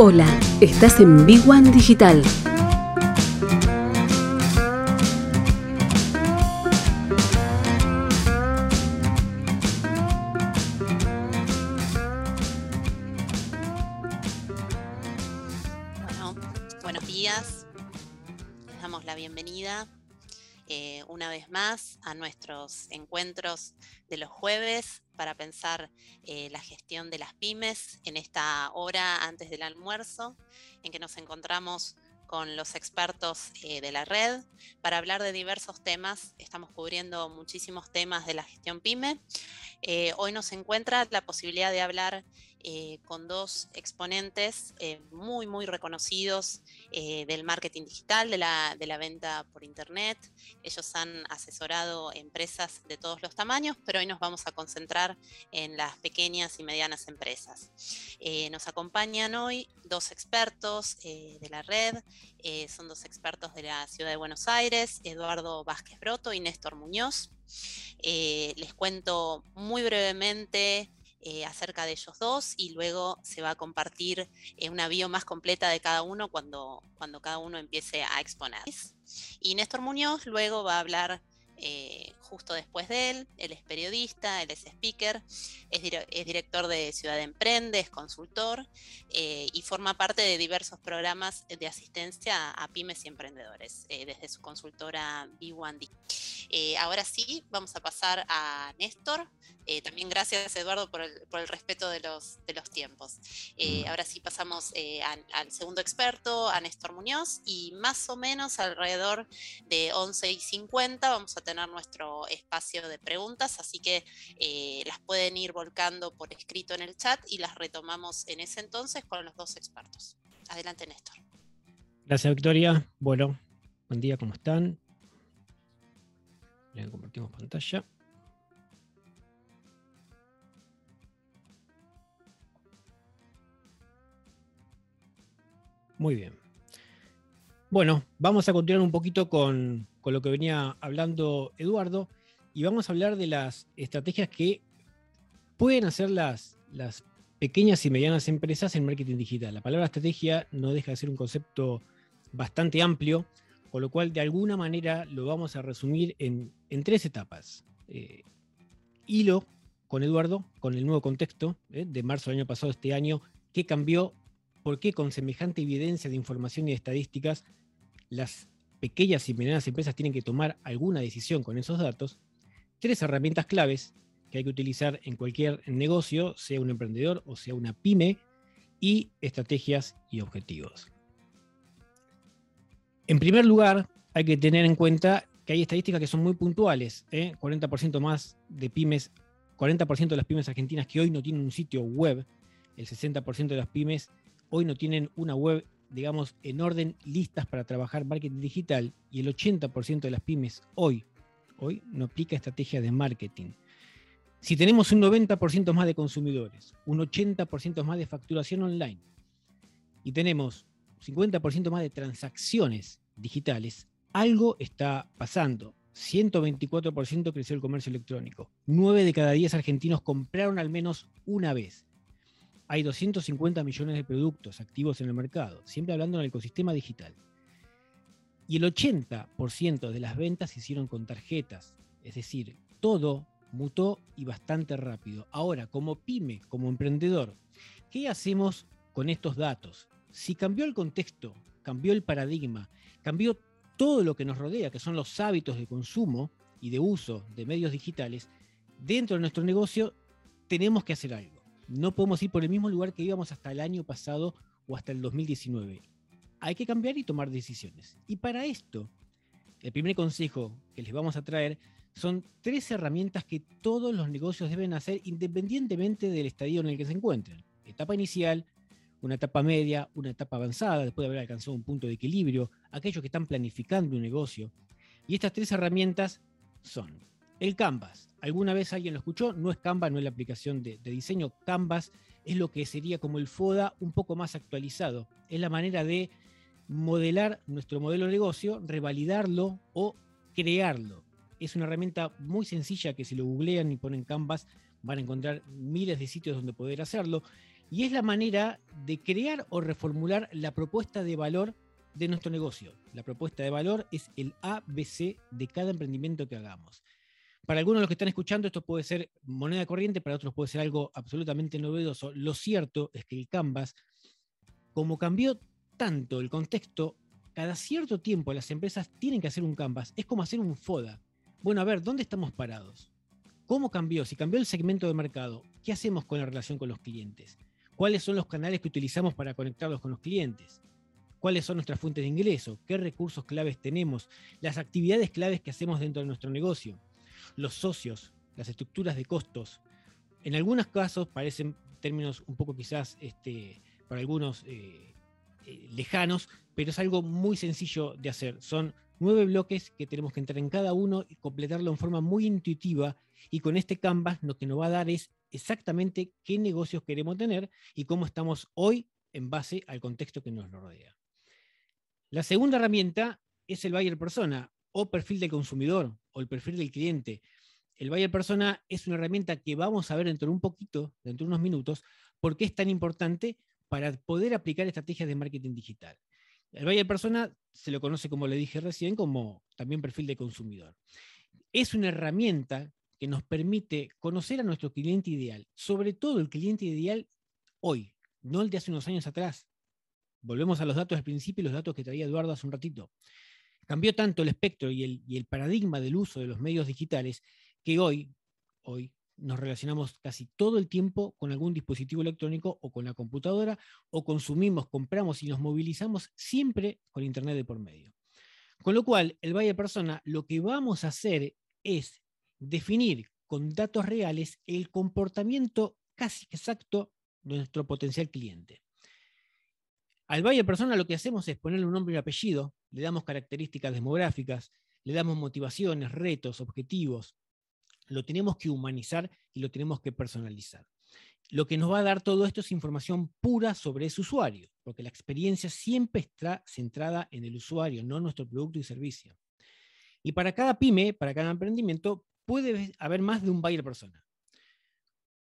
Hola, estás en Big One Digital. Nuestros encuentros de los jueves para pensar eh, la gestión de las pymes en esta hora antes del almuerzo, en que nos encontramos con los expertos eh, de la red para hablar de diversos temas. Estamos cubriendo muchísimos temas de la gestión pyme. hoy nos encuentra la posibilidad de hablar eh, con dos exponentes eh, muy, muy reconocidos eh, del marketing digital, de la, de la, venta por Internet. Ellos han asesorado empresas de todos los tamaños, pero hoy nos vamos a concentrar en las pequeñas y medianas empresas. nos acompañan hoy dos expertos de la red, son dos expertos de la ciudad de Buenos Aires, Eduardo Vázquez Broto y Néstor Muñoz. les cuento muy brevemente eh, acerca de ellos dos y luego se va a compartir eh, una bio más completa de cada uno cuando, cuando cada uno empiece a exponer. Y Néstor Muñoz luego va a hablar eh, justo después de él. Él es periodista, él es speaker, es, director de Ciudad Emprende, es consultor y forma parte de diversos programas de asistencia a pymes y emprendedores desde su consultora B1D. ahora sí, vamos a pasar a Néstor eh, también gracias, Eduardo, por el, respeto de los, de los tiempos. Eh, ahora sí pasamos eh, al segundo experto, a Néstor Muñoz, y más o menos alrededor de 11 y 50 vamos a tener nuestro espacio de preguntas, así que las pueden ir volcando por escrito en el chat y las retomamos en ese entonces con los dos expertos. Adelante, Néstor. Gracias, Victoria. Bueno, buen día, ¿cómo están? Ya compartimos pantalla. Muy bien. Bueno, vamos a continuar un poquito con, lo que venía hablando Eduardo y vamos a hablar de las estrategias que pueden hacer las, las pequeñas y medianas empresas en marketing digital. La palabra estrategia no deja de ser un concepto bastante amplio, con lo cual de alguna manera lo vamos a resumir en, tres etapas. Eh, hilo con Eduardo, con el nuevo contexto eh, de marzo del año pasado, este año, qué cambió por qué con semejante evidencia de información y estadísticas las pequeñas y medianas empresas tienen que tomar alguna decisión con esos datos, tres herramientas claves que hay que utilizar en cualquier negocio, sea un emprendedor o sea una pyme, y estrategias y objetivos. En primer lugar, hay que tener en cuenta que hay estadísticas que son muy puntuales. 40% ¿eh? más de pymes, 40% de las pymes argentinas que hoy no tienen un sitio web, el 60% de las pymes hoy no tienen una web, digamos, en orden listas para trabajar marketing digital y el 80% de las pymes hoy, hoy no aplica estrategia de marketing. Si tenemos un 90% más de consumidores, un 80% más de facturación online y tenemos 50% más de transacciones digitales, algo está pasando. 124% creció el comercio electrónico. 9 de cada 10 argentinos compraron al menos una vez hay 250 millones de productos activos en el mercado, siempre hablando en el ecosistema digital. Y el 80% de las ventas se hicieron con tarjetas, es decir, todo mutó y bastante rápido. Ahora, como pyme, como emprendedor, ¿qué hacemos con estos datos? Si cambió el contexto, cambió el paradigma, cambió todo lo que nos rodea, que son los hábitos de consumo y de uso de medios digitales, dentro de nuestro negocio tenemos que hacer algo no podemos ir por el mismo lugar que íbamos hasta el año pasado o hasta el 2019. Hay que cambiar y tomar decisiones. Y para esto, el primer consejo que les vamos a traer son tres herramientas que todos los negocios deben hacer independientemente del estadio en el que se encuentren. Etapa inicial, una etapa media, una etapa avanzada, después de haber alcanzado un punto de equilibrio, aquellos que están planificando un negocio. Y estas tres herramientas son el Canvas, ¿Alguna vez alguien lo escuchó? No es Canva, no es la aplicación de, diseño. Canvas es lo que sería como el FODA un poco más actualizado. Es la manera de modelar nuestro modelo de negocio, revalidarlo o crearlo. Es una herramienta muy sencilla que si lo googlean y ponen Canvas van a encontrar miles de sitios donde poder hacerlo. y es la manera de crear o reformular la propuesta de valor de nuestro negocio. La propuesta de valor es el ABC de cada emprendimiento que hagamos. Para algunos de los que están escuchando esto puede ser moneda corriente, para otros puede ser algo absolutamente novedoso. Lo cierto es que el Canvas, como cambió tanto el contexto, cada cierto tiempo las empresas tienen que hacer un Canvas. Es como hacer un FODA. Bueno, a ver, ¿dónde estamos parados? ¿Cómo cambió? Si cambió el segmento de mercado, ¿qué hacemos con la relación con los clientes? ¿Cuáles son los canales que utilizamos para conectarlos con los clientes? ¿Cuáles son nuestras fuentes de ingreso? ¿Qué recursos claves tenemos? Las actividades claves que hacemos dentro de nuestro negocio los socios, las estructuras de costos. En algunos casos parecen términos un poco quizás este, para algunos eh, eh, lejanos, pero es algo muy sencillo de hacer. Son nueve bloques que tenemos que entrar en cada uno y completarlo en forma muy intuitiva y con este Canvas lo que nos va a dar es exactamente qué negocios queremos tener y cómo estamos hoy en base al contexto que nos rodea. La segunda herramienta es el buyer persona o perfil del consumidor o el perfil del cliente. El buyer persona es una herramienta que vamos a ver dentro de un poquito, dentro de unos minutos, porque es tan importante para poder aplicar estrategias de marketing digital. El buyer persona se lo conoce, como le dije recién, como también perfil de consumidor. Es una herramienta que nos permite conocer a nuestro cliente ideal, sobre todo el cliente ideal hoy, no el de hace unos años atrás. Volvemos a los datos del principio y los datos que traía Eduardo hace un ratito. Cambió tanto el espectro y el, paradigma del uso de los medios digitales que hoy, hoy nos relacionamos casi todo el tiempo con algún dispositivo electrónico o con la computadora o consumimos, compramos y nos movilizamos siempre con Internet de por medio. Con lo cual, el Valle Persona lo que vamos a hacer es definir con datos reales el comportamiento casi exacto de nuestro potencial cliente. Al Valle Persona lo que hacemos es ponerle un nombre y un apellido, le damos características demográficas, le damos motivaciones, retos, objetivos. Lo tenemos que humanizar y lo tenemos que personalizar. Lo que nos va a dar todo esto es información pura sobre ese usuario, porque la experiencia siempre está centrada en el usuario, no en nuestro producto y servicio. Y para cada pyme, para cada emprendimiento, puede haber más de un buyer persona.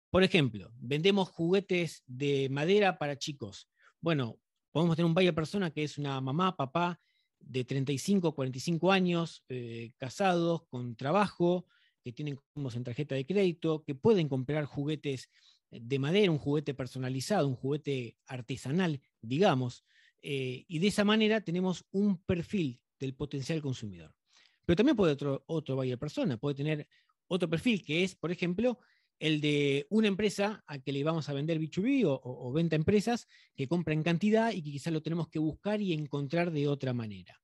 Por ejemplo, vendemos juguetes de madera para chicos. Bueno, podemos tener un buyer persona que es una mamá, papá de 35, 45 años, eh, casados, con trabajo, que tienen como en tarjeta de crédito, que pueden comprar juguetes de madera, un juguete personalizado, un juguete artesanal, digamos, eh, y de esa manera tenemos un perfil del potencial consumidor. Pero también puede otro, otro buyer persona, puede tener otro perfil que es, por ejemplo, el de una empresa a que le vamos a vender B2B o, venta a empresas que compra en cantidad y que quizás lo tenemos que buscar y encontrar de otra manera.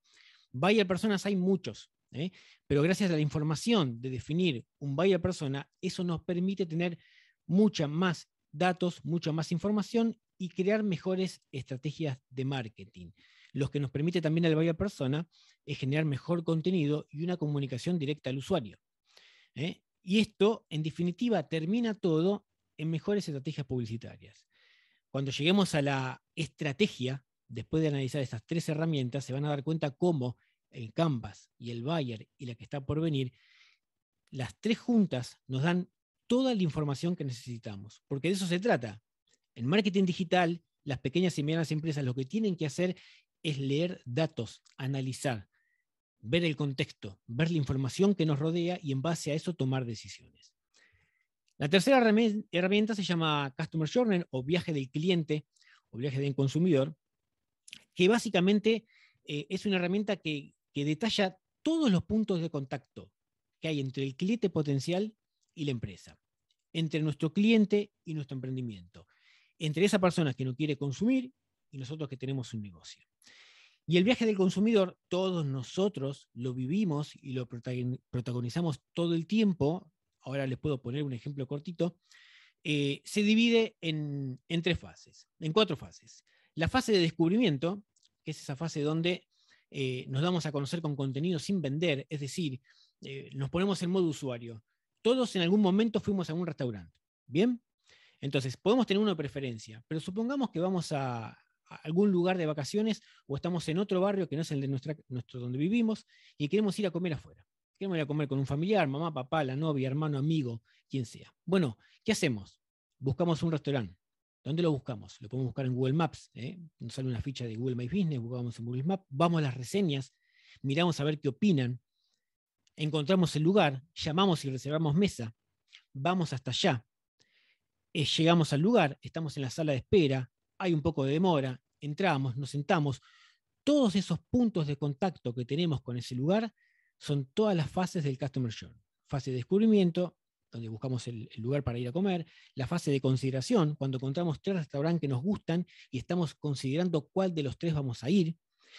Buyer personas hay muchos, ¿eh? pero gracias a la información de definir un buyer persona, eso nos permite tener mucha más datos, mucha más información y crear mejores estrategias de marketing. Lo que nos permite también al buyer persona es generar mejor contenido y una comunicación directa al usuario. ¿eh? Y esto, en definitiva, termina todo en mejores estrategias publicitarias. Cuando lleguemos a la estrategia, después de analizar estas tres herramientas, se van a dar cuenta cómo el Canvas y el Bayer y la que está por venir, las tres juntas nos dan toda la información que necesitamos, porque de eso se trata. En marketing digital, las pequeñas y medianas empresas lo que tienen que hacer es leer datos, analizar, ver el contexto, ver la información que nos rodea y en base a eso tomar decisiones. La tercera herramienta se llama Customer Journey o viaje del cliente o viaje del consumidor, que básicamente eh, es una herramienta que, que detalla todos los puntos de contacto que hay entre el cliente potencial y la empresa, entre nuestro cliente y nuestro emprendimiento, entre esa persona que no quiere consumir y nosotros que tenemos un negocio. Y el viaje del consumidor, todos nosotros lo vivimos y lo protagonizamos todo el tiempo. Ahora les puedo poner un ejemplo cortito. Eh, se divide en, tres fases, en cuatro fases. La fase de descubrimiento, que es esa fase donde eh, nos damos a conocer con contenido sin vender, es decir, eh, nos ponemos en modo usuario. Todos en algún momento fuimos a un restaurante, ¿bien? Entonces, podemos tener una preferencia, pero supongamos que vamos a, algún lugar de vacaciones o estamos en otro barrio que no es el de nuestra, nuestro donde vivimos y queremos ir a comer afuera. Queremos ir a comer con un familiar, mamá, papá, la novia, hermano, amigo, quien sea. Bueno, ¿qué hacemos? Buscamos un restaurante. ¿Dónde lo buscamos? Lo podemos buscar en Google Maps. ¿eh? Nos sale una ficha de Google My Business, buscamos en Google Maps, vamos a las reseñas, miramos a ver qué opinan, encontramos el lugar, llamamos y reservamos mesa, vamos hasta allá, eh, llegamos al lugar, estamos en la sala de espera, hay un poco de demora, entramos, nos sentamos. Todos esos puntos de contacto que tenemos con ese lugar son todas las fases del Customer Journey. Fase de descubrimiento, donde buscamos el, lugar para ir a comer, la fase de consideración, cuando encontramos tres restaurantes que nos gustan y estamos considerando cuál de los tres vamos a ir,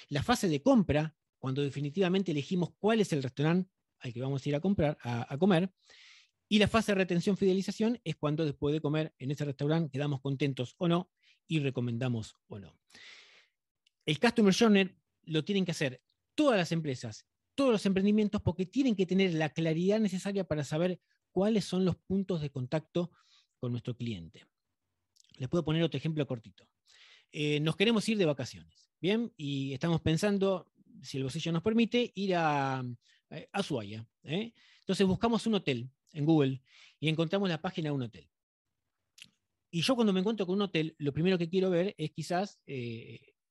la fase de compra, cuando definitivamente elegimos cuál es el restaurante al que vamos a ir a, comprar, a, comer, y la fase de retención fidelización es cuando después de comer en ese restaurante quedamos contentos o no y recomendamos o no. El Customer Journey lo tienen que hacer todas las empresas, todos los emprendimientos, porque tienen que tener la claridad necesaria para saber cuáles son los puntos de contacto con nuestro cliente. Les puedo poner otro ejemplo cortito. Eh, nos queremos ir de vacaciones, ¿bien? Y estamos pensando, si el bolsillo nos permite, ir a, eh, a Ushuaia. ¿eh? Entonces buscamos un hotel en Google y encontramos la página de un hotel. Y yo cuando me encuentro con un hotel, lo primero que quiero ver es quizás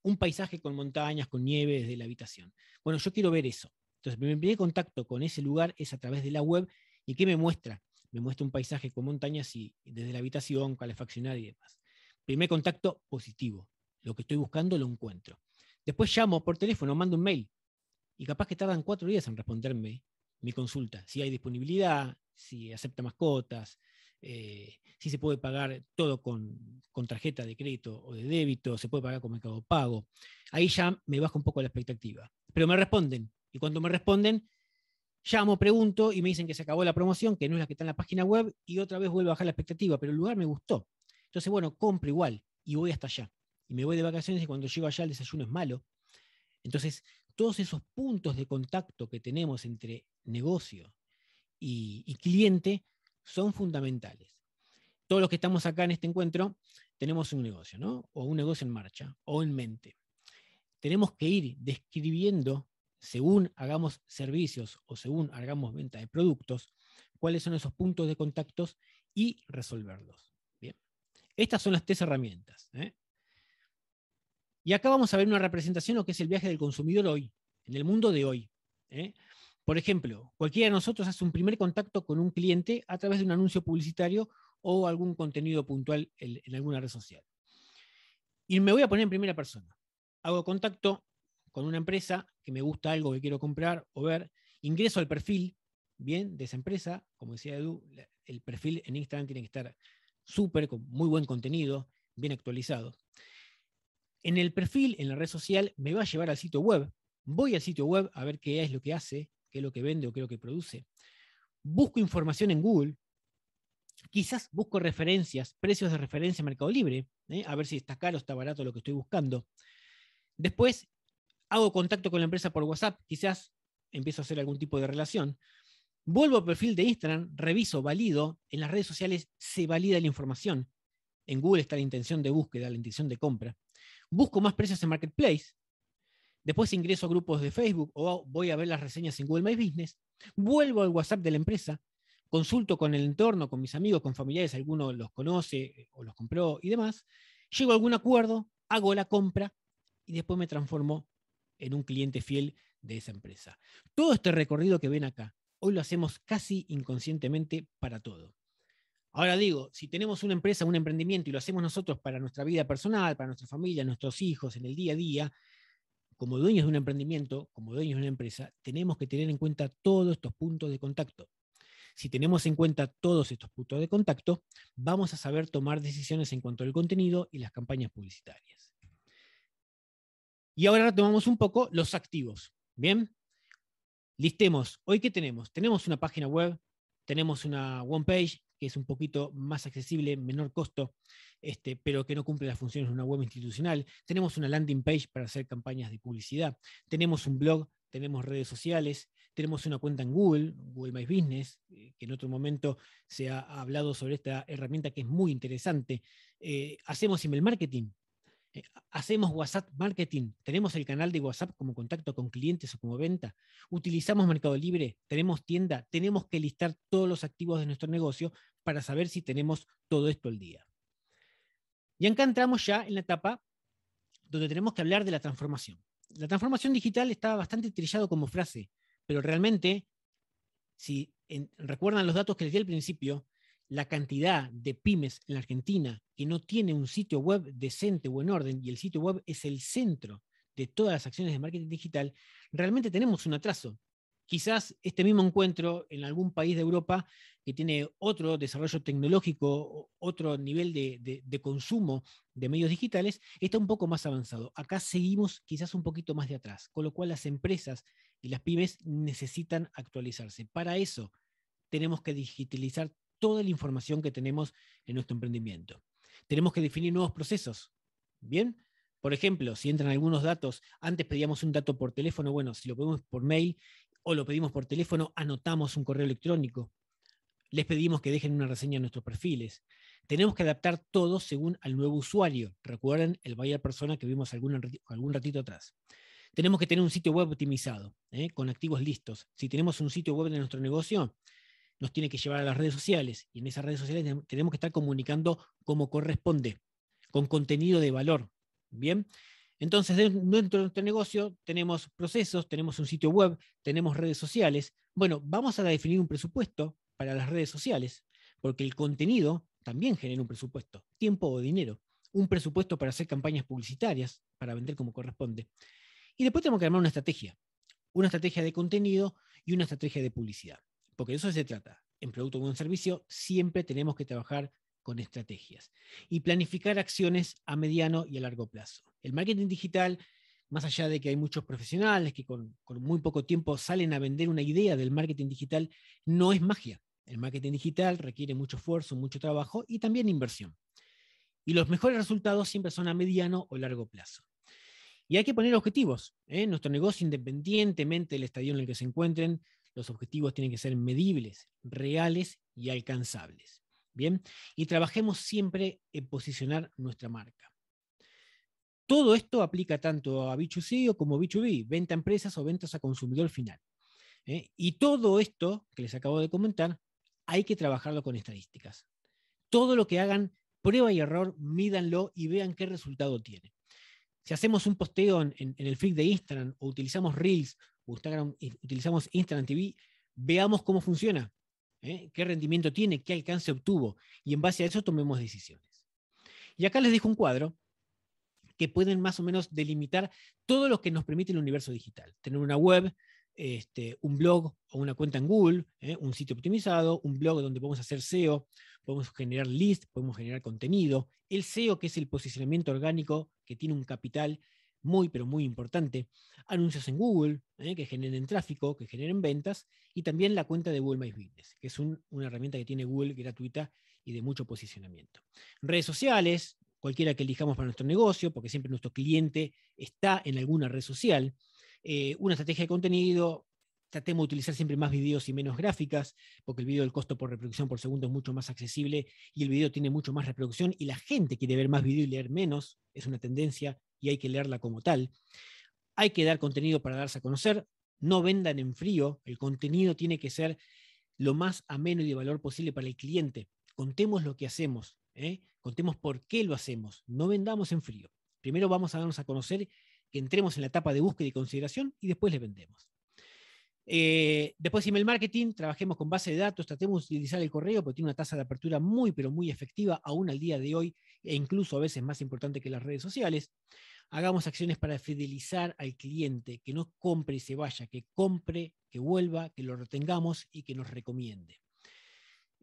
un paisaje con montañas, con nieve desde la habitación. Bueno, yo quiero ver eso. Entonces, mi primer contacto con ese lugar es a través de la web ¿Y qué me muestra? Me muestra un paisaje con montañas y desde la habitación, calefaccionada y demás. Primer contacto positivo. Lo que estoy buscando lo encuentro. Después llamo por teléfono, mando un mail. Y capaz que tardan cuatro días en responderme mi consulta. Si hay disponibilidad, si acepta mascotas, eh, si se puede pagar todo con, con, tarjeta de crédito o de débito, se puede pagar con mercado pago. Ahí ya me baja un poco la expectativa. Pero me responden. Y cuando me responden, Llamo, pregunto y me dicen que se acabó la promoción, que no es la que está en la página web, y otra vez vuelvo a bajar la expectativa, pero el lugar me gustó. Entonces, bueno, compro igual y voy hasta allá. Y me voy de vacaciones y cuando llego allá el desayuno es malo. Entonces, todos esos puntos de contacto que tenemos entre negocio y, cliente son fundamentales. Todos los que estamos acá en este encuentro tenemos un negocio, ¿no? O un negocio en marcha, o en mente. Tenemos que ir describiendo según hagamos servicios o según hagamos venta de productos, cuáles son esos puntos de contactos y resolverlos. Bien. Estas son las tres herramientas. ¿eh? Y acá vamos a ver una representación de lo que es el viaje del consumidor hoy, en el mundo de hoy. ¿eh? Por ejemplo, cualquiera de nosotros hace un primer contacto con un cliente a través de un anuncio publicitario o algún contenido puntual en alguna red social. Y me voy a poner en primera persona. Hago contacto con una empresa que me gusta algo que quiero comprar o ver, ingreso al perfil, bien, de esa empresa, como decía Edu, el perfil en Instagram tiene que estar súper, con muy buen contenido, bien actualizado. En el perfil, en la red social, me va a llevar al sitio web. Voy al sitio web a ver qué es lo que hace, qué es lo que vende o qué es lo que produce. Busco información en Google. Quizás busco referencias, precios de referencia en Mercado Libre, ¿eh? a ver si está caro está barato lo que estoy buscando. Después hago contacto con la empresa por WhatsApp, quizás empiezo a hacer algún tipo de relación. Vuelvo al perfil de Instagram, reviso, valido. En las redes sociales se valida la información. En Google está la intención de búsqueda, la intención de compra. Busco más precios en Marketplace. Después ingreso a grupos de Facebook o voy a ver las reseñas en Google My Business. Vuelvo al WhatsApp de la empresa. Consulto con el entorno, con mis amigos, con familiares, alguno los conoce o los compró y demás. Llego a algún acuerdo, hago la compra y después me transformo en un cliente fiel de esa empresa. Todo este recorrido que ven acá, hoy lo hacemos casi inconscientemente para todo. Ahora digo, si tenemos una empresa, un emprendimiento y lo hacemos nosotros para nuestra vida personal, para nuestra familia, nuestros hijos, en el día a día, como dueños de un emprendimiento, como dueños de una empresa, tenemos que tener en cuenta todos estos puntos de contacto. Si tenemos en cuenta todos estos puntos de contacto, vamos a saber tomar decisiones en cuanto al contenido y las campañas publicitarias. Y ahora retomamos un poco los activos. Bien, listemos. Hoy, ¿qué tenemos? Tenemos una página web, tenemos una one page que es un poquito más accesible, menor costo, este, pero que no cumple las funciones de una web institucional. Tenemos una landing page para hacer campañas de publicidad. Tenemos un blog, tenemos redes sociales, tenemos una cuenta en Google, Google My Business, eh, que en otro momento se ha hablado sobre esta herramienta que es muy interesante. Eh, hacemos email marketing, eh, hacemos WhatsApp marketing, tenemos el canal de WhatsApp como contacto con clientes o como venta, utilizamos Mercado Libre, tenemos tienda, tenemos que listar todos los activos de nuestro negocio para saber si tenemos todo esto al día. Y acá entramos ya en la etapa donde tenemos que hablar de la transformación. La transformación digital está bastante trillado como frase, pero realmente, si recuerdan los datos que les di al principio, la cantidad de pymes en la Argentina que no tiene un sitio web decente o en orden, y el sitio web es el centro de todas las acciones de marketing digital, realmente tenemos un atraso. Quizás este mismo encuentro en algún país de Europa que tiene otro desarrollo tecnológico, otro nivel de, consumo de medios digitales, está un poco más avanzado. Acá seguimos quizás un poquito más de atrás, con lo cual las empresas y las pymes necesitan actualizarse. Para eso tenemos que digitalizar toda la información que tenemos en nuestro emprendimiento. Tenemos que definir nuevos procesos. ¿Bien? Por ejemplo, si entran algunos datos, antes pedíamos un dato por teléfono, bueno, si lo pedimos por mail o lo pedimos por teléfono, anotamos un correo electrónico. Les pedimos que dejen una reseña en nuestros perfiles. Tenemos que adaptar todo según al nuevo usuario. Recuerden el buyer persona que vimos algún, algún ratito atrás. Tenemos que tener un sitio web optimizado, ¿eh? con activos listos. Si tenemos un sitio web de nuestro negocio, nos tiene que llevar a las redes sociales y en esas redes sociales tenemos que estar comunicando como corresponde, con contenido de valor, Bien. Entonces, dentro de nuestro negocio tenemos procesos, tenemos un sitio web, tenemos redes sociales. Bueno, vamos a definir un presupuesto para las redes sociales, porque el contenido también genera un presupuesto, tiempo o dinero. Un presupuesto para hacer campañas publicitarias, para vender como corresponde. Y después tenemos que armar una estrategia, una estrategia de contenido y una estrategia de publicidad, porque de eso se trata. En producto o en servicio siempre tenemos que trabajar con estrategias y planificar acciones a mediano y a largo plazo. El marketing digital, más allá de que hay muchos profesionales que con, muy poco tiempo salen a vender una idea del marketing digital, no es magia. El marketing digital requiere mucho esfuerzo, mucho trabajo y también inversión. Y los mejores resultados siempre son a mediano o largo plazo. Y hay que poner objetivos. ¿eh? Nuestro negocio, independientemente del estadio en el que se encuentren, los objetivos tienen que ser medibles, reales y alcanzables. Bien, y trabajemos siempre en posicionar nuestra marca. Todo esto aplica tanto a B2C como B2B, venta a empresas o ventas a consumidor final. ¿eh? Y todo esto que les acabo de comentar, hay que trabajarlo con estadísticas. Todo lo que hagan, prueba y error, mídanlo y vean qué resultado tiene. Si hacemos un posteo en, en el feed de Instagram o utilizamos Reels o Instagram, utilizamos Instagram TV, veamos cómo funciona. ¿eh? qué rendimiento tiene, qué alcance obtuvo, y en base a eso tomemos decisiones. Y acá les dejo un cuadro que pueden más o menos delimitar todo lo que nos permite el universo digital. Tener una web, este, un blog o una cuenta en Google, ¿eh? un sitio optimizado, un blog donde podemos hacer SEO, podemos generar list, podemos generar contenido, el SEO que es el posicionamiento orgánico que tiene un capital muy, pero muy importante, anuncios en Google, ¿eh? que generen tráfico, que generen ventas, y también la cuenta de Google My Business, que es una herramienta que tiene Google gratuita y de mucho posicionamiento. Redes sociales, cualquiera que elijamos para nuestro negocio, porque siempre nuestro cliente está en alguna red social. Eh, una estrategia de contenido, tratemos de utilizar siempre más videos y menos gráficas, porque el video, el costo por reproducción por segundo es mucho más accesible y el video tiene mucho más reproducción y la gente quiere ver más video y leer menos, es una tendencia y hay que leerla como tal. Hay que dar contenido para darse a conocer, no vendan en frío, el contenido tiene que ser lo más ameno y de valor posible para el cliente. Contemos lo que hacemos, ¿eh? contemos por qué lo hacemos, no vendamos en frío. Primero vamos a darnos a conocer, que entremos en la etapa de búsqueda y consideración y después le vendemos. Eh, después email marketing, trabajemos con base de datos, tratemos de utilizar el correo porque tiene una tasa de apertura muy, pero muy efectiva aún al día de hoy e incluso a veces más importante que las redes sociales. Hagamos acciones para fidelizar al cliente, que no compre y se vaya, que compre, que vuelva, que lo retengamos y que nos recomiende.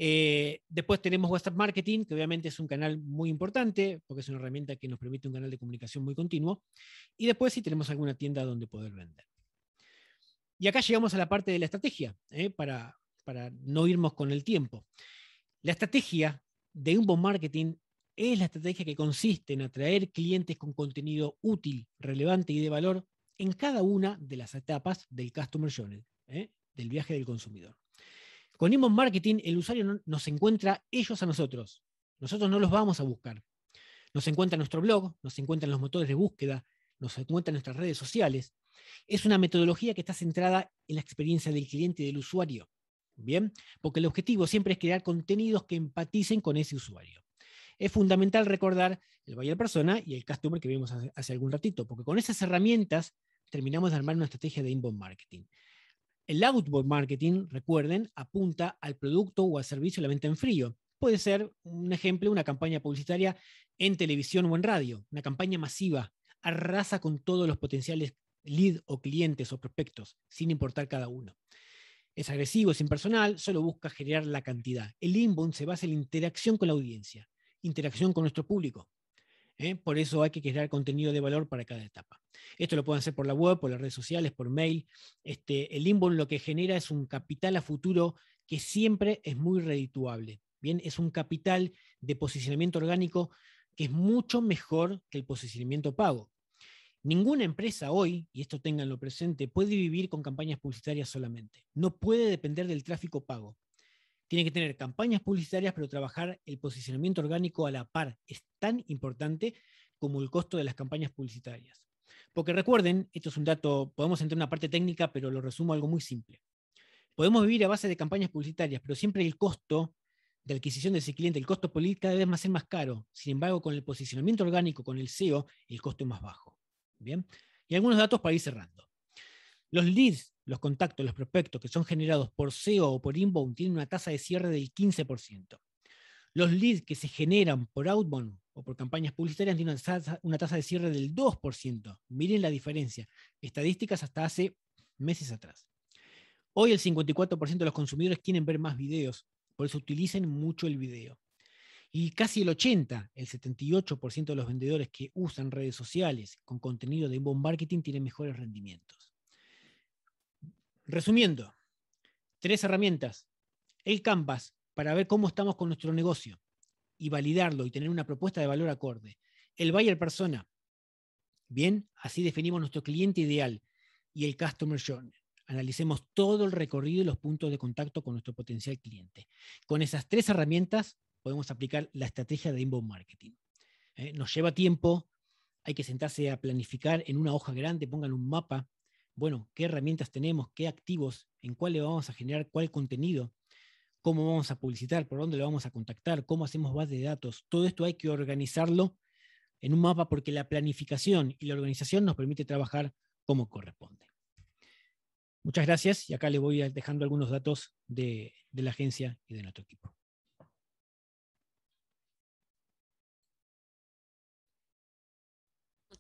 Eh, después tenemos WhatsApp Marketing, que obviamente es un canal muy importante, porque es una herramienta que nos permite un canal de comunicación muy continuo. Y después si tenemos alguna tienda donde poder vender. Y acá llegamos a la parte de la estrategia, ¿eh? para, no irnos con el tiempo. La estrategia de un buen marketing es la estrategia que consiste en atraer clientes con contenido útil, relevante y de valor en cada una de las etapas del Customer Journey, ¿eh? del viaje del consumidor. Con Inbound Marketing, el usuario nos encuentra ellos a nosotros. Nosotros no los vamos a buscar. Nos encuentra en nuestro blog, nos encuentra en los motores de búsqueda, nos encuentra en nuestras redes sociales, es una metodología que está centrada en la experiencia del cliente y del usuario. Bien, porque el objetivo siempre es crear contenidos que empaticen con ese usuario. es fundamental recordar el buyer persona y el customer que vimos hace algún ratito, porque con esas herramientas terminamos de armar una estrategia de inbound marketing. El outbound marketing, recuerden, apunta al producto o al servicio de la venta en frío. Puede ser, un ejemplo, una campaña publicitaria en televisión o en radio, una campaña masiva, arrasa con todos los potenciales lead o clientes o prospectos, sin importar cada uno. Es agresivo, es impersonal, solo busca generar la cantidad. El inbound se basa en la interacción con la audiencia, interacción con nuestro público. ¿Eh? Por eso hay que crear contenido de valor para cada etapa. Esto lo pueden hacer por la web, por las redes sociales, por mail. Este, el inbound lo que genera es un capital a futuro que siempre es muy redituable. Bien, es un capital de posicionamiento orgánico que es mucho mejor que el posicionamiento pago. Ninguna empresa hoy, y esto tenganlo presente, puede vivir con campañas publicitarias solamente. No puede depender del tráfico pago. Tiene que tener campañas publicitarias, pero trabajar el posicionamiento orgánico a la par. Es tan importante como el costo de las campañas publicitarias. Porque recuerden, esto es un dato, podemos entrar en una parte técnica, pero lo resumo algo muy simple. Podemos vivir a base de campañas publicitarias, pero siempre el costo de adquisición de ese cliente, el costo político cada vez va a ser más caro. Sin embargo, con el posicionamiento orgánico, con el SEO, el costo es más bajo. Bien. Y algunos datos para ir cerrando. Los leads, los contactos, los prospectos que son generados por SEO o por inbound tienen una tasa de cierre del 15%. Los leads que se generan por outbound o por campañas publicitarias tienen una tasa, de cierre del 2%. Miren la diferencia. Estadísticas hasta hace meses atrás. Hoy el 54% de los consumidores quieren ver más videos, por eso utilizan mucho el video. Y casi el 80, el 78% de los vendedores que usan redes sociales con contenido de inbound marketing tienen mejores rendimientos. Resumiendo, tres herramientas. El Canvas para ver cómo estamos con nuestro negocio y validarlo y tener una propuesta de valor acorde. El buyer persona. Bien, así definimos nuestro cliente ideal y el customer journey. Analicemos todo el recorrido y los puntos de contacto con nuestro potencial cliente. Con esas tres herramientas podemos aplicar la estrategia de inbound marketing. ¿eh? Nos lleva tiempo, hay que sentarse a planificar en una hoja grande, pongan un mapa, bueno, qué herramientas tenemos, qué activos, en cuál le vamos a generar cuál contenido, cómo vamos a publicitar, por dónde le vamos a contactar, cómo hacemos base de datos. Todo esto hay que organizarlo en un mapa porque la planificación y la organización nos permite trabajar como corresponde. Muchas gracias y acá le voy dejando algunos datos de, de la agencia y de nuestro equipo.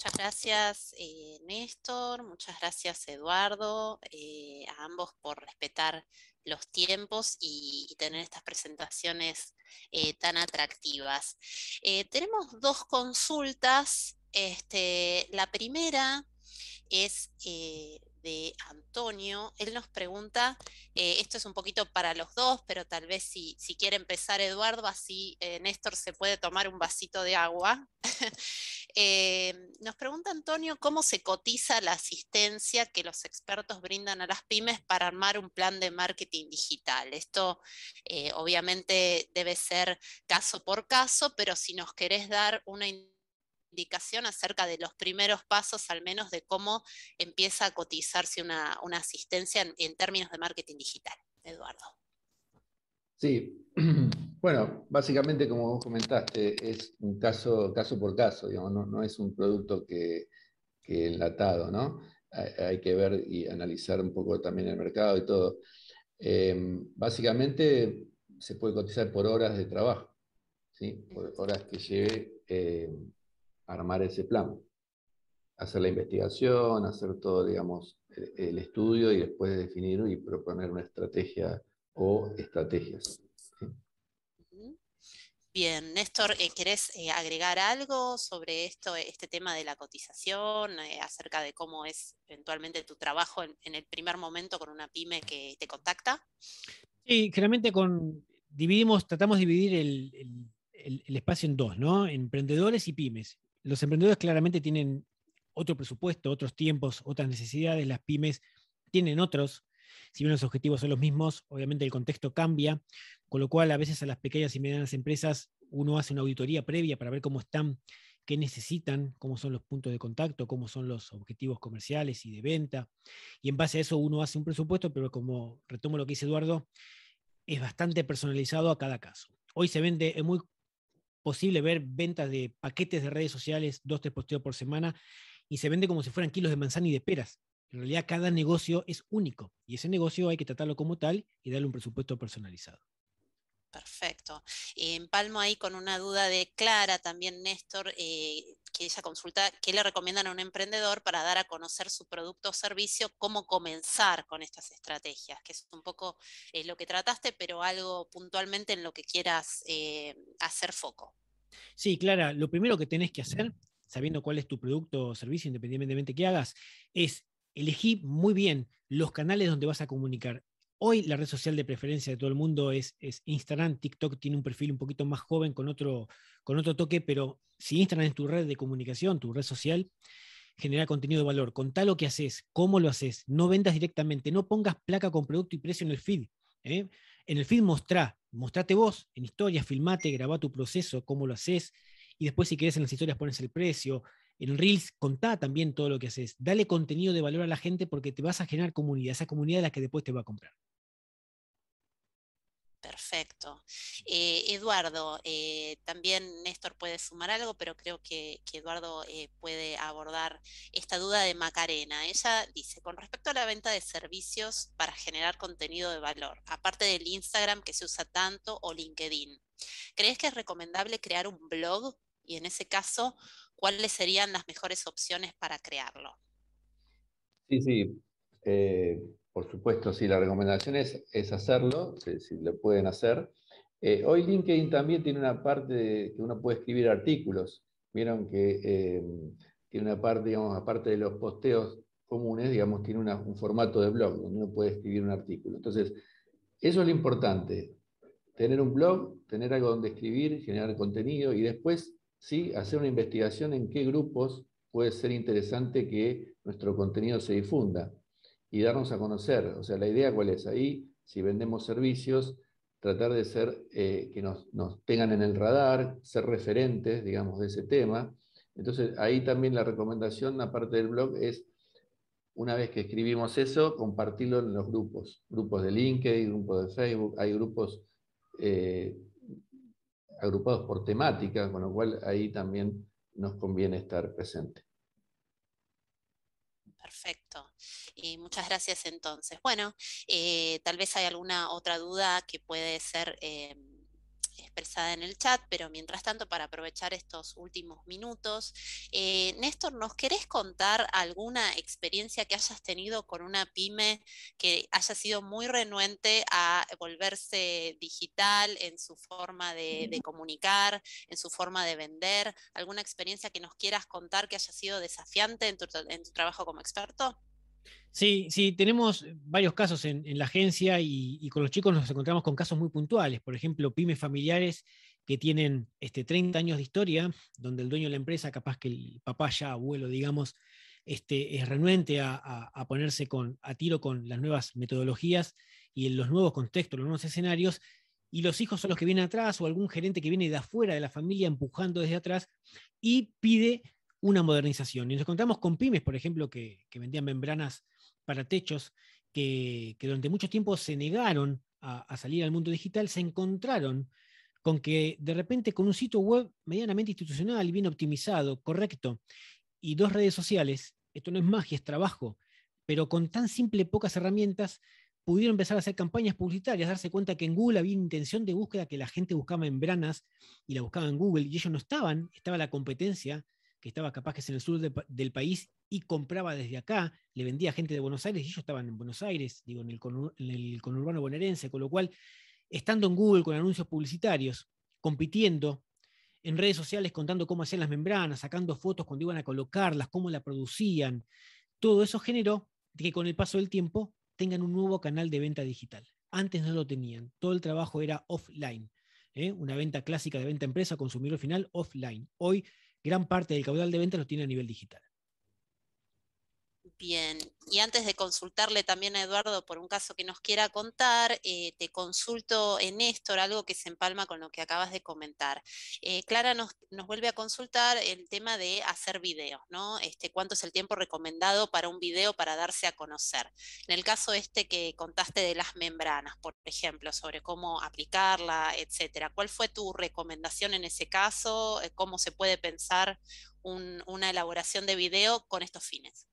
Muchas gracias, eh, Néstor. Muchas gracias, Eduardo, eh, a ambos por respetar los tiempos y, tener estas presentaciones eh, tan atractivas. Eh, tenemos dos consultas. Este, la primera es de Antonio. Él nos pregunta, eh, esto es un poquito para los dos, pero tal vez si, si quiere empezar Eduardo, así eh, Néstor se puede tomar un vasito de agua. Eh, nos pregunta Antonio cómo se cotiza la asistencia que los expertos brindan a las pymes para armar un plan de marketing digital. Esto eh, obviamente debe ser caso por caso, pero si nos querés dar una acerca de los primeros pasos, al menos de cómo empieza a cotizarse una, una asistencia en, en, términos de marketing digital. Eduardo. Sí, bueno, básicamente como vos comentaste, es un caso, caso por caso, digamos, no, no es un producto que, que enlatado, ¿no? Hay, hay, que ver y analizar un poco también el mercado y todo. Eh, básicamente se puede cotizar por horas de trabajo, ¿sí? por horas que lleve eh, armar ese plan, hacer la investigación, hacer todo, digamos, el estudio y después definir y proponer una estrategia o estrategias. Bien, Néstor, eh, ¿querés eh, agregar algo sobre esto, este tema de la cotización, eh, acerca de cómo es eventualmente tu trabajo en, en, el primer momento con una pyme que te contacta? Sí, generalmente con, dividimos, tratamos de dividir el, el, el espacio en dos, ¿no? Emprendedores y pymes. Los emprendedores claramente tienen otro presupuesto, otros tiempos, otras necesidades, las pymes tienen otros, si bien los objetivos son los mismos, obviamente el contexto cambia, con lo cual a veces a las pequeñas y medianas empresas uno hace una auditoría previa para ver cómo están, qué necesitan, cómo son los puntos de contacto, cómo son los objetivos comerciales y de venta, y en base a eso uno hace un presupuesto, pero como retomo lo que dice Eduardo, es bastante personalizado a cada caso. Hoy se vende, es muy posible ver ventas de paquetes de redes sociales, dos, tres posteos por semana, y se vende como si fueran kilos de manzana y de peras. En realidad cada negocio es único y ese negocio hay que tratarlo como tal y darle un presupuesto personalizado. Perfecto. Empalmo ahí con una duda de Clara, también Néstor, eh, que ella consulta qué le recomiendan a un emprendedor para dar a conocer su producto o servicio, cómo comenzar con estas estrategias, que es un poco eh, lo que trataste, pero algo puntualmente en lo que quieras eh, hacer foco. Sí, Clara, lo primero que tenés que hacer, sabiendo cuál es tu producto o servicio, independientemente que hagas, es elegir muy bien los canales donde vas a comunicar. Hoy la red social de preferencia de todo el mundo es, Instagram. TikTok tiene un perfil un poquito más joven con otro, con otro toque, pero si Instagram es tu red de comunicación, tu red social, genera contenido de valor. Contá lo que haces, cómo lo haces. No vendas directamente, no pongas placa con producto y precio en el feed. ¿eh? En el feed mostrá, mostrate vos en historias, filmate, grabá tu proceso, cómo lo haces. Y después, si querés, en las historias pones el precio. En Reels, contá también todo lo que haces. Dale contenido de valor a la gente porque te vas a generar comunidad, esa comunidad es la que después te va a comprar. Perfecto. Eh, Eduardo, eh, también Néstor puede sumar algo, pero creo que, Eduardo eh, puede abordar esta duda de Macarena. Ella dice, con respecto a la venta de servicios para generar contenido de valor, aparte del Instagram que se usa tanto o LinkedIn, ¿crees que es recomendable crear un blog? Y en ese caso, ¿cuáles serían las mejores opciones para crearlo? Sí, sí. Por supuesto, sí, la recomendación es, es hacerlo, si, lo pueden hacer. Eh, hoy LinkedIn también tiene una parte de, que uno puede escribir artículos. Vieron que eh, tiene una parte, digamos, aparte de los posteos comunes, digamos, tiene un formato de blog donde uno puede escribir un artículo. Entonces, eso es lo importante, tener un blog, tener algo donde escribir, generar contenido y después, sí, hacer una investigación en qué grupos puede ser interesante que nuestro contenido se difunda y darnos a conocer. O sea, la idea cuál es ahí, si vendemos servicios, tratar de ser, eh, que nos, tengan en el radar, ser referentes, digamos, de ese tema. Entonces, ahí también la recomendación, aparte del blog, es, una vez que escribimos eso, compartirlo en los grupos, grupos de LinkedIn, grupos de Facebook, hay grupos eh, agrupados por temática, con lo cual ahí también nos conviene estar presente. Perfecto. Y muchas gracias entonces. Bueno, eh, tal vez hay alguna otra duda que puede ser eh, expresada en el chat, pero mientras tanto, para aprovechar estos últimos minutos, eh, Néstor, ¿nos querés contar alguna experiencia que hayas tenido con una pyme que haya sido muy renuente a volverse digital en su forma de, comunicar, en su forma de vender? ¿Alguna experiencia que nos quieras contar que haya sido desafiante en tu, trabajo como experto? Sí, sí, tenemos varios casos en, la agencia y, con los chicos nos encontramos con casos muy puntuales. Por ejemplo, pymes familiares que tienen este, 30 años de historia, donde el dueño de la empresa, capaz que el papá ya abuelo, digamos, este, es renuente a, ponerse con, a tiro con las nuevas metodologías y en los nuevos contextos, los nuevos escenarios, y los hijos son los que vienen atrás o algún gerente que viene de afuera de la familia empujando desde atrás y pide una modernización. Y nos encontramos con pymes, por ejemplo, que, vendían membranas para techos que, durante mucho tiempo se negaron a, salir al mundo digital, se encontraron con que de repente con un sitio web medianamente institucional, bien optimizado, correcto, y dos redes sociales, esto no es magia, es trabajo, pero con tan simple pocas herramientas, pudieron empezar a hacer campañas publicitarias, darse cuenta que en Google había intención de búsqueda, que la gente buscaba membranas y la buscaba en Google, y ellos no estaban, estaba la competencia, que estaba capaz que es en el sur del país y compraba desde acá, le vendía a gente de Buenos Aires y ellos estaban en Buenos Aires, digo, en el, conurbano bonaerense, con lo cual, estando en Google con anuncios publicitarios, compitiendo en redes sociales contando cómo hacían las membranas, sacando fotos cuando iban a colocarlas, cómo la producían, todo eso generó que con el paso del tiempo tengan un nuevo canal de venta digital. Antes no lo tenían, todo el trabajo era offline, ¿eh? una venta clásica de venta empresa, consumidor final, offline. Hoy gran parte del caudal de venta lo tiene a nivel digital. Bien, y antes de consultarle también a Eduardo por un caso que nos quiera contar, eh, te consulto en Néstor algo que se empalma con lo que acabas de comentar. Eh, Clara nos, vuelve a consultar el tema de hacer videos, ¿no? Este, ¿Cuánto es el tiempo recomendado para un video para darse a conocer? En el caso este que contaste de las membranas, por ejemplo, sobre cómo aplicarla, etcétera, ¿cuál fue tu recomendación en ese caso? Eh, ¿Cómo se puede pensar una elaboración de video con estos fines?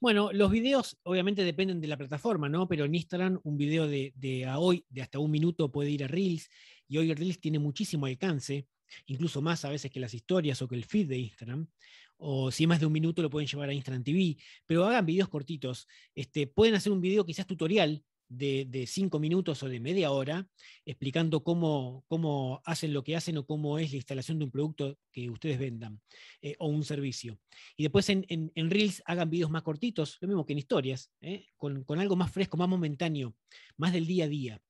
Bueno, los videos obviamente dependen de la plataforma, ¿no? Pero en Instagram un video de, a hoy, de hasta un minuto, puede ir a Reels, y hoy Reels tiene muchísimo alcance, incluso más a veces que las historias o que el feed de Instagram. O si es más de un minuto lo pueden llevar a Instagram TV, pero hagan videos cortitos. Este, pueden hacer un video quizás tutorial de, cinco minutos o de media hora explicando cómo, cómo, hacen lo que hacen o cómo es la instalación de un producto que ustedes vendan eh, o un servicio. Y después en, Reels hagan videos más cortitos, lo mismo que en historias, eh, con, algo más fresco, más momentáneo, más del día a día.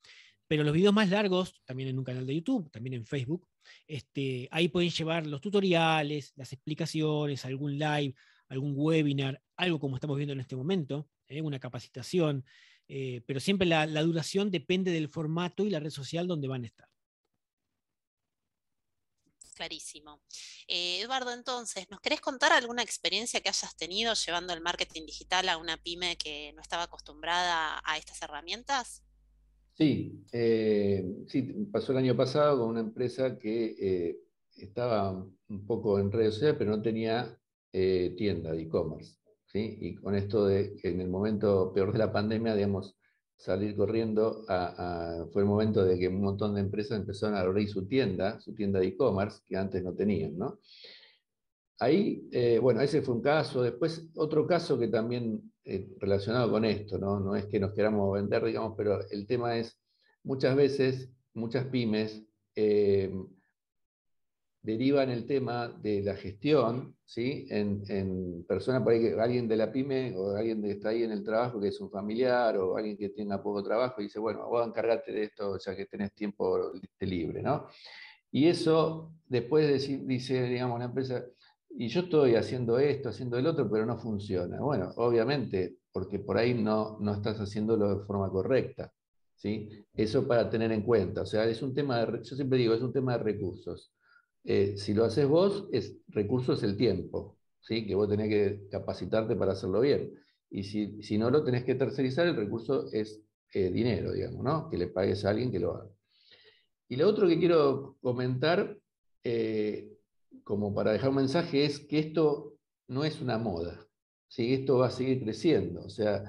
Pero los videos más largos, también en un canal de YouTube, también en Facebook, este, ahí pueden llevar los tutoriales, las explicaciones, algún live, algún webinar, algo como estamos viendo en este momento, eh, una capacitación, eh, pero siempre la, duración depende del formato y la red social donde van a estar. Clarísimo. Eh, Eduardo, entonces, ¿nos querés contar alguna experiencia que hayas tenido llevando el marketing digital a una pyme que no estaba acostumbrada a estas herramientas? Sí, eh, sí, pasó el año pasado con una empresa que estaba un poco en redes sociales, pero no tenía tienda de e-commerce. Y con esto de que en el momento peor de la pandemia, digamos, salir corriendo, fue el momento de que un montón de empresas empezaron a abrir su tienda, su tienda de e-commerce, que antes no tenían. Ahí, eh, bueno, ese fue un caso. Después, otro caso que también eh, relacionado con esto, ¿no? No es que nos queramos vender, digamos, pero el tema es, muchas veces, muchas pymes eh, derivan el tema de la gestión ¿sí? en, personas, por ahí, alguien de la pyme o alguien que está ahí en el trabajo que es un familiar o alguien que tenga poco trabajo y dice, bueno, voy a encargarte de esto ya que tenés tiempo libre, ¿no? Y eso después dice, digamos, la empresa, y yo estoy haciendo esto, haciendo el otro, pero no funciona. Bueno, obviamente, porque por ahí no, no estás haciéndolo de forma correcta. ¿sí? Eso para tener en cuenta. O sea, es un tema de, yo siempre digo, es un tema de recursos. Eh, si lo haces vos, es, recurso es el tiempo, ¿sí? que vos tenés que capacitarte para hacerlo bien. Y si, si no lo tenés que tercerizar, el recurso es eh, dinero, digamos, ¿no? que le pagues a alguien que lo haga. Y lo otro que quiero comentar, eh, como para dejar un mensaje, es que esto no es una moda, ¿sí? esto va a seguir creciendo. O sea,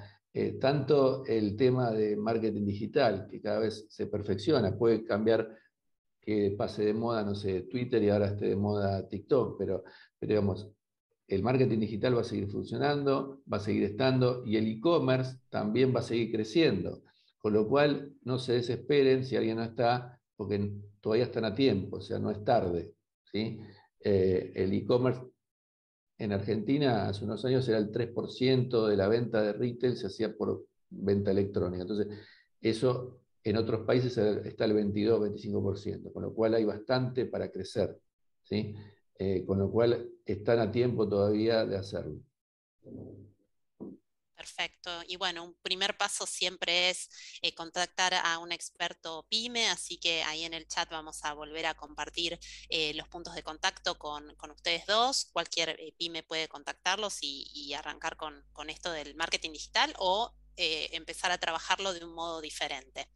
tanto el tema de marketing digital, que cada vez se perfecciona, puede cambiar que pase de moda, no sé, Twitter y ahora esté de moda TikTok, pero, pero digamos, el marketing digital va a seguir funcionando, va a seguir estando y el e-commerce también va a seguir creciendo. Con lo cual, no se desesperen si alguien no está, porque todavía están a tiempo, o sea, no es tarde. ¿sí? Eh, el e-commerce en Argentina hace unos años era el 3% de la venta de retail se hacía por venta electrónica. Entonces, eso en otros países está el 22-25%, con lo cual hay bastante para crecer, ¿sí? Eh, con lo cual están a tiempo todavía de hacerlo. Perfecto. Y bueno, un primer paso siempre es eh, contactar a un experto PyME, así que ahí en el chat vamos a volver a compartir eh, los puntos de contacto con, ustedes dos. Cualquier PyME puede contactarlos y, arrancar con, con, esto del marketing digital o eh, empezar a trabajarlo de un modo diferente.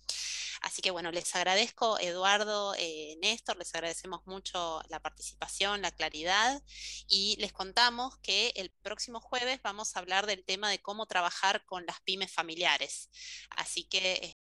Así que bueno, les agradezco Eduardo, eh, Néstor, les agradecemos mucho la participación, la claridad y les contamos que el próximo jueves vamos a hablar del tema de cómo trabajar con las pymes familiares. Así que